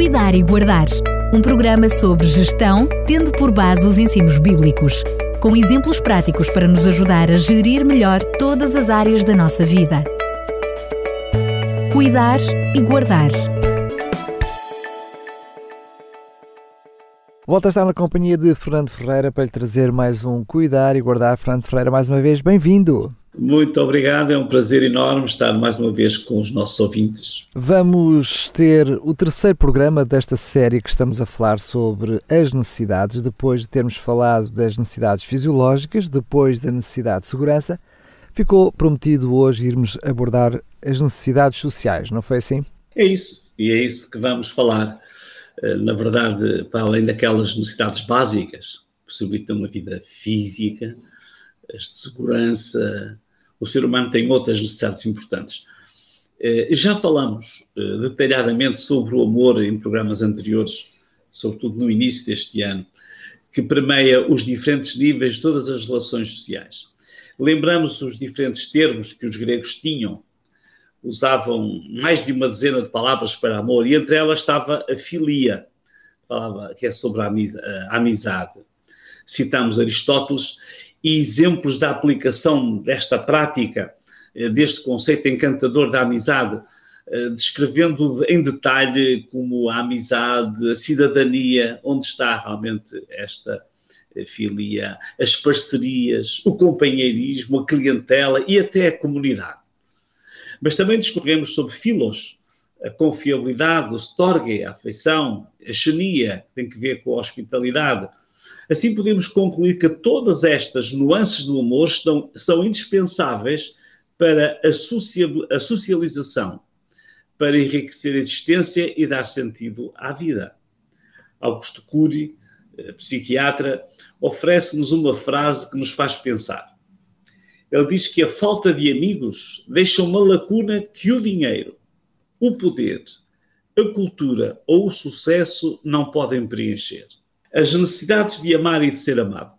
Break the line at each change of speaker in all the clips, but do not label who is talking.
Cuidar e Guardar, um programa sobre gestão, tendo por base os ensinos bíblicos, com exemplos práticos para nos ajudar a gerir melhor todas as áreas da nossa vida. Cuidar e Guardar.
Volta a estar na companhia de Fernando Ferreira para lhe trazer mais um Cuidar e Guardar. Fernando Ferreira, mais uma vez, bem-vindo.
Muito obrigado, é um prazer enorme estar mais uma vez com os nossos ouvintes.
Vamos ter o terceiro programa desta série que estamos a falar sobre as necessidades, depois de termos falado das necessidades fisiológicas, depois da necessidade de segurança. Ficou prometido hoje irmos abordar as necessidades sociais, não foi assim?
É isso, e é isso que vamos falar. Eh, na verdade, para além daquelas necessidades básicas, possibilitam uma vida física, as de segurança, o ser humano tem outras necessidades importantes. Eh, já falamos eh, detalhadamente sobre o amor em programas anteriores, sobretudo no início deste ano, que permeia os diferentes níveis de todas as relações sociais. Lembramos os diferentes termos que os gregos tinham, usavam mais de uma dezena de palavras para amor, e entre elas estava a filia, que é sobre a amizade. Citamos Aristóteles e exemplos da aplicação desta prática, eh, deste conceito encantador da amizade, eh, descrevendo em detalhe como a amizade, a cidadania, onde está realmente esta eh, filia, as parcerias, o companheirismo, a clientela e até a comunidade. Mas também discorremos sobre filos, a confiabilidade, o storge, a afeição, a xenia, que tem que ver com a hospitalidade, Assim, podemos concluir que todas estas nuances do amor estão, são indispensáveis para a, a socialização, para enriquecer a existência e dar sentido à vida. Augusto Cury, eh, psiquiatra, oferece-nos uma frase que nos faz pensar. Ele diz que a falta de amigos deixa uma lacuna que o dinheiro, o poder, a cultura ou o sucesso não podem preencher as necessidades de amar e de ser amado.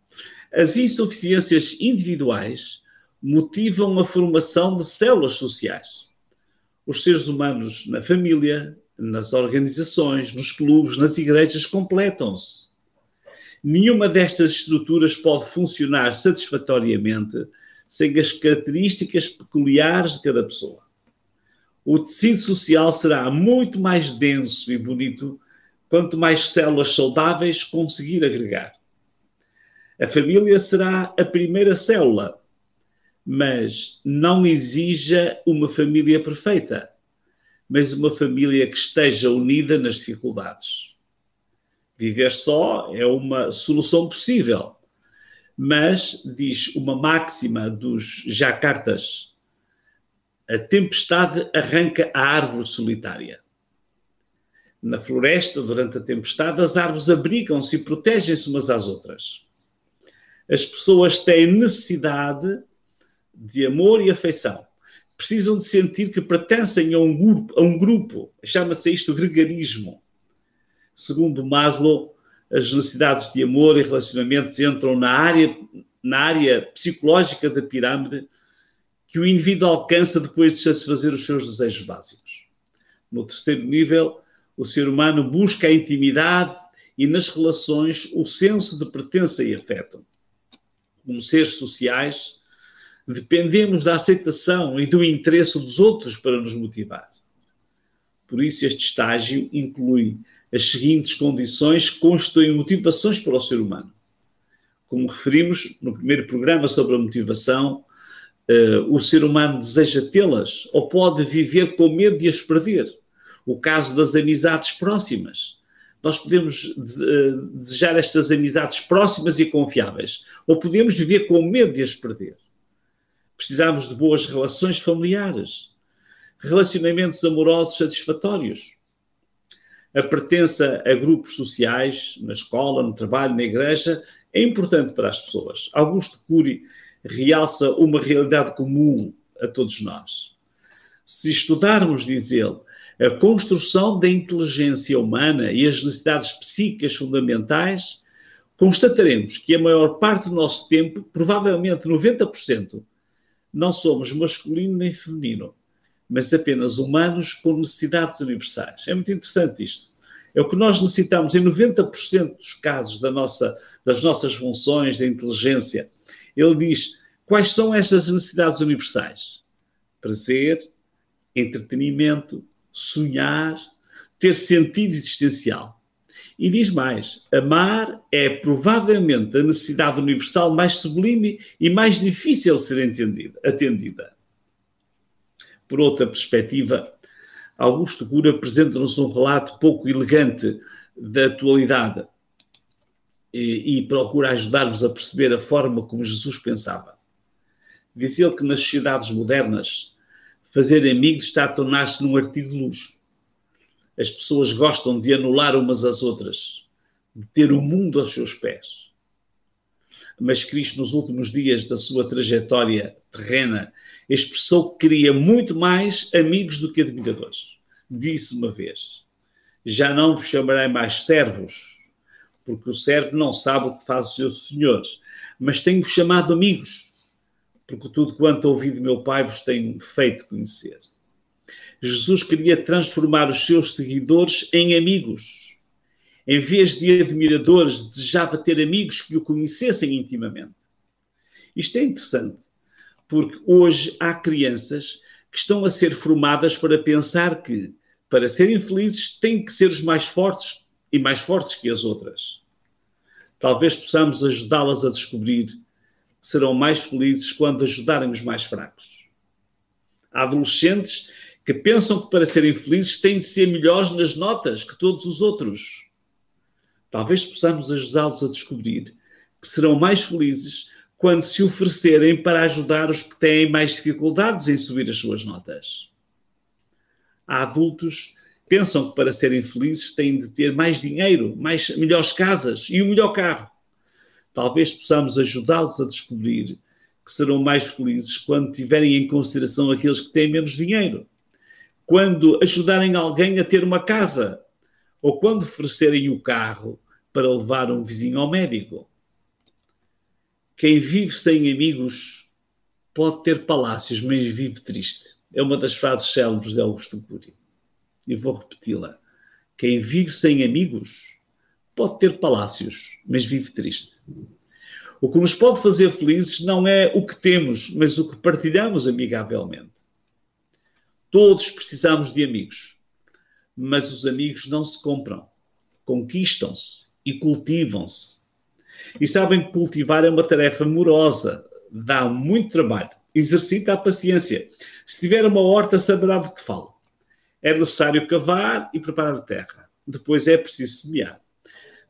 As insuficiências individuais motivam a formação de células sociais. Os seres humanos na família, nas organizações, nos clubes, nas igrejas completam-se. Nenhuma destas estruturas pode funcionar satisfatoriamente sem as características peculiares de cada pessoa. O tecido social será muito mais denso e bonito quanto mais células saudáveis conseguir agregar. A família será a primeira célula, mas não exija uma família perfeita, mas uma família que esteja unida nas dificuldades. Viver só é uma solução possível, mas, diz uma máxima dos jacartas, a tempestade arranca a árvore solitária na floresta, durante a tempestade, as árvores abrigam-se e protegem-se umas às outras. As pessoas têm necessidade de amor e afeição. Precisam de sentir que pertencem a um grupo, a um grupo. chama-se isto gregarismo. Segundo Maslow, as necessidades de amor e relacionamentos entram na área, na área psicológica da pirâmide que o indivíduo alcança depois de satisfazer os seus desejos básicos. No terceiro nível, o ser humano busca a intimidade e nas relações o senso de pertença e afeto. Como seres sociais, dependemos da aceitação e do interesse dos outros para nos motivar. Por isso, este estágio inclui as seguintes condições que constituem motivações para o ser humano. Como referimos no primeiro programa sobre a motivação, uh, o ser humano deseja tê-las ou pode viver com medo de as perder o caso das amizades próximas. Nós podemos eh, desejar estas amizades próximas e confiáveis, ou podemos viver com medo de as perder. Precisamos de boas relações familiares, relacionamentos amorosos satisfatórios, a pertença a grupos sociais, na escola, no trabalho, na igreja, é importante para as pessoas. Augusto Cury realça uma realidade comum a todos nós. Se estudarmos, diz ele, a construção da inteligência humana e as necessidades psíquicas fundamentais, constataremos que a maior parte do nosso tempo, provavelmente 90%, não somos masculino nem feminino, mas apenas humanos com necessidades universais. É muito interessante isto. É o que nós necessitamos em 90% dos casos da nossa, das nossas funções de inteligência. Ele diz quais são estas necessidades universais: prazer, entretenimento, sonhar, ter sentido existencial. E diz mais: amar é provavelmente a necessidade universal mais sublime e mais difícil de ser entendida, atendida. Por outra perspectiva, Augusto Cura apresenta-nos um relato pouco elegante da atualidade e, e procura ajudar-nos a perceber a forma como Jesus pensava. Diz ele que nas sociedades modernas, fazer amigos está a tornar-se num artigo de luxo. As pessoas gostam de anular umas às outras, de ter o mundo aos seus pés. Mas Cristo, nos últimos dias da sua trajetória terrena, expressou que queria muito mais amigos do que admiradores. Disse uma vez: Já não vos chamarei mais servos, porque o servo não sabe o que faz o seu senhor, mas tenho-vos chamado amigos, porque tudo quanto ouvi de meu Pai vos tenho feito conhecer. Jesus queria transformar os seus seguidores em amigos. Em vez de admiradores, desejava ter amigos que o conhecessem intimamente. Isto é interessante, porque hoje há crianças que estão a ser formadas para pensar que, para serem felizes, têm que ser os mais fortes e mais fortes que as outras. Talvez possamos ajudá-las a descobrir serão mais felizes quando ajudarem os mais fracos. Há adolescentes que pensam que para serem felizes têm de ser melhores nas notas que todos os outros. Talvez possamos ajudá-los a descobrir que serão mais felizes quando se oferecerem para ajudar os que têm mais dificuldades em subir as suas notas. Há adultos que pensam que para serem felizes têm de ter mais dinheiro, mais, melhores casas e o melhor carro. Talvez possamos ajudá-los a descobrir que serão mais felizes quando tiverem em consideração aqueles que têm menos dinheiro, quando ajudarem alguém a ter uma casa, ou quando oferecerem o carro para levar um vizinho ao médico. Quem vive sem amigos pode ter palácios, mas vive triste. É uma das frases célebres de Augusto Cury. E vou repeti-la. Quem vive sem amigos pode ter palácios, mas vive triste. O que nos pode fazer felizes não é o que temos, mas o que partilhamos amigavelmente. Todos precisamos de amigos, mas os amigos não se compram, conquistam-se e cultivam-se. E sabem que cultivar é uma tarefa morosa, dá muito trabalho, exercita a paciência. Se tiver uma horta, saberá do que falo. É necessário cavar e preparar a terra. Depois é preciso semear.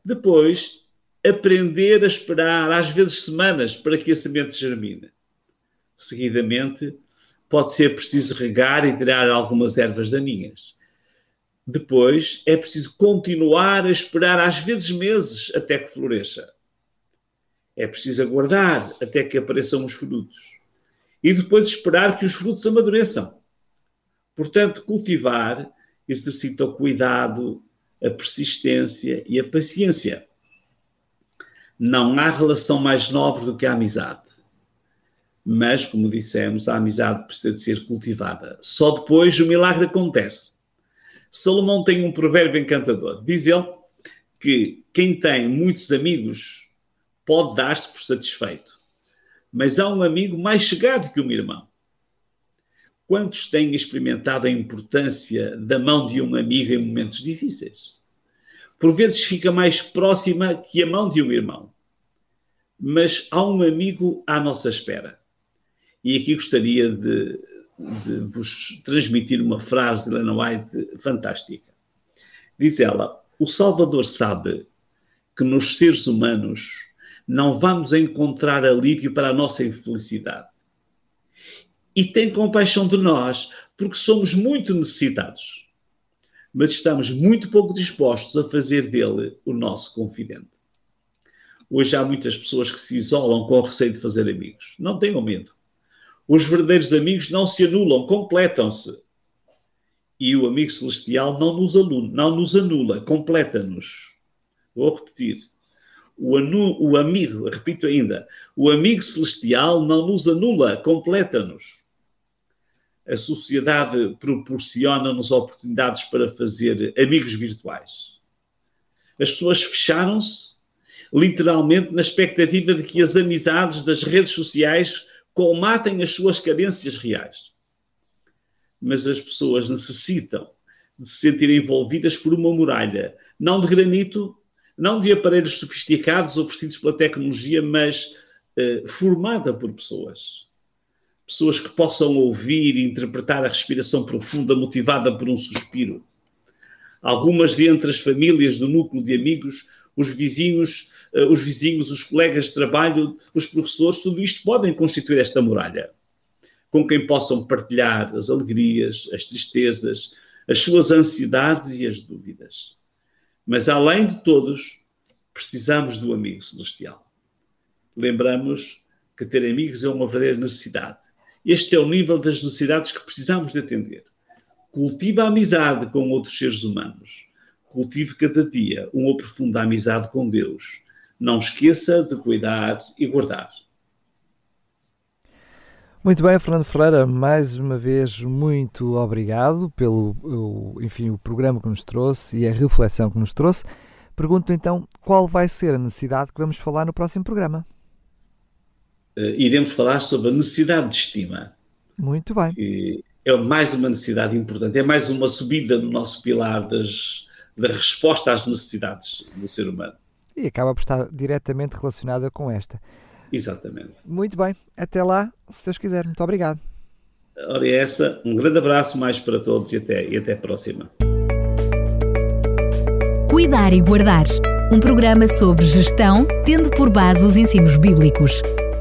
Depois, aprender a esperar, às vezes semanas, para que a semente germine. Seguidamente, pode ser preciso regar e tirar algumas ervas daninhas. Depois, é preciso continuar a esperar, às vezes meses, até que floresça. É preciso aguardar até que apareçam os frutos. E depois esperar que os frutos amadureçam. Portanto, cultivar exercita o cuidado, a persistência e a paciência. Não há relação mais nobre do que a amizade. Mas, como dissemos, a amizade precisa de ser cultivada. Só depois o milagre acontece. Salomão tem um provérbio encantador. Diz ele que quem tem muitos amigos pode dar-se por satisfeito. Mas há um amigo mais chegado que um irmão. Quantos têm experimentado a importância da mão de um amigo em momentos difíceis? Por vezes fica mais próxima que a mão de um irmão. Mas há um amigo à nossa espera. E aqui gostaria de, de vos transmitir uma frase de Elena White fantástica. Diz ela: O Salvador sabe que nos seres humanos não vamos encontrar alívio para a nossa infelicidade. E tem compaixão de nós, porque somos muito necessitados. Mas estamos muito pouco dispostos a fazer dele o nosso confidente. Hoje há muitas pessoas que se isolam com o receio de fazer amigos. Não tenham medo. Os verdadeiros amigos não se anulam, completam-se. E o amigo celestial não nos, aluna, não nos anula, completa-nos. Vou repetir o, anu, o amigo, repito ainda, o amigo celestial não nos anula, completa-nos. A sociedade proporciona-nos oportunidades para fazer amigos virtuais. As pessoas fecharam-se, literalmente, na expectativa de que as amizades das redes sociais colmatem as suas carências reais. Mas as pessoas necessitam de se sentirem envolvidas por uma muralha, não de granito, não de aparelhos sofisticados oferecidos pela tecnologia, mas eh, formada por pessoas. Pessoas que possam ouvir e interpretar a respiração profunda motivada por um suspiro. Algumas de entre as famílias do núcleo de amigos, os vizinhos, eh, os vizinhos, os colegas de trabalho, os professores, tudo isto podem constituir esta muralha, com quem possam partilhar as alegrias, as tristezas, as suas ansiedades e as dúvidas. Mas além de todos, precisamos do amigo celestial. Lembramos que ter amigos é uma verdadeira necessidade. Este é o nível das necessidades que precisamos de atender. Cultive a amizade com outros seres humanos. Cultive cada dia uma profunda amizade com Deus. Não esqueça de cuidar e guardar.
Muito bem, Fernando Ferreira, mais uma vez muito obrigado pelo enfim, o programa que nos trouxe e a reflexão que nos trouxe. Pergunto então qual vai ser a necessidade que vamos falar no próximo programa.
Uh, iremos falar sobre a necessidade de estima.
Muito bem.
é mais uma necessidade importante, é mais uma subida no nosso pilar das, da resposta às necessidades do ser humano.
E acaba por estar diretamente relacionada com esta.
Exatamente.
Muito bem. Até lá, se Deus quiser. Muito obrigado.
Ora, é essa. Um grande abraço mais para todos e até, e até a próxima.
Cuidar e Guardar. Um programa sobre gestão, tendo por base os ensinos bíblicos,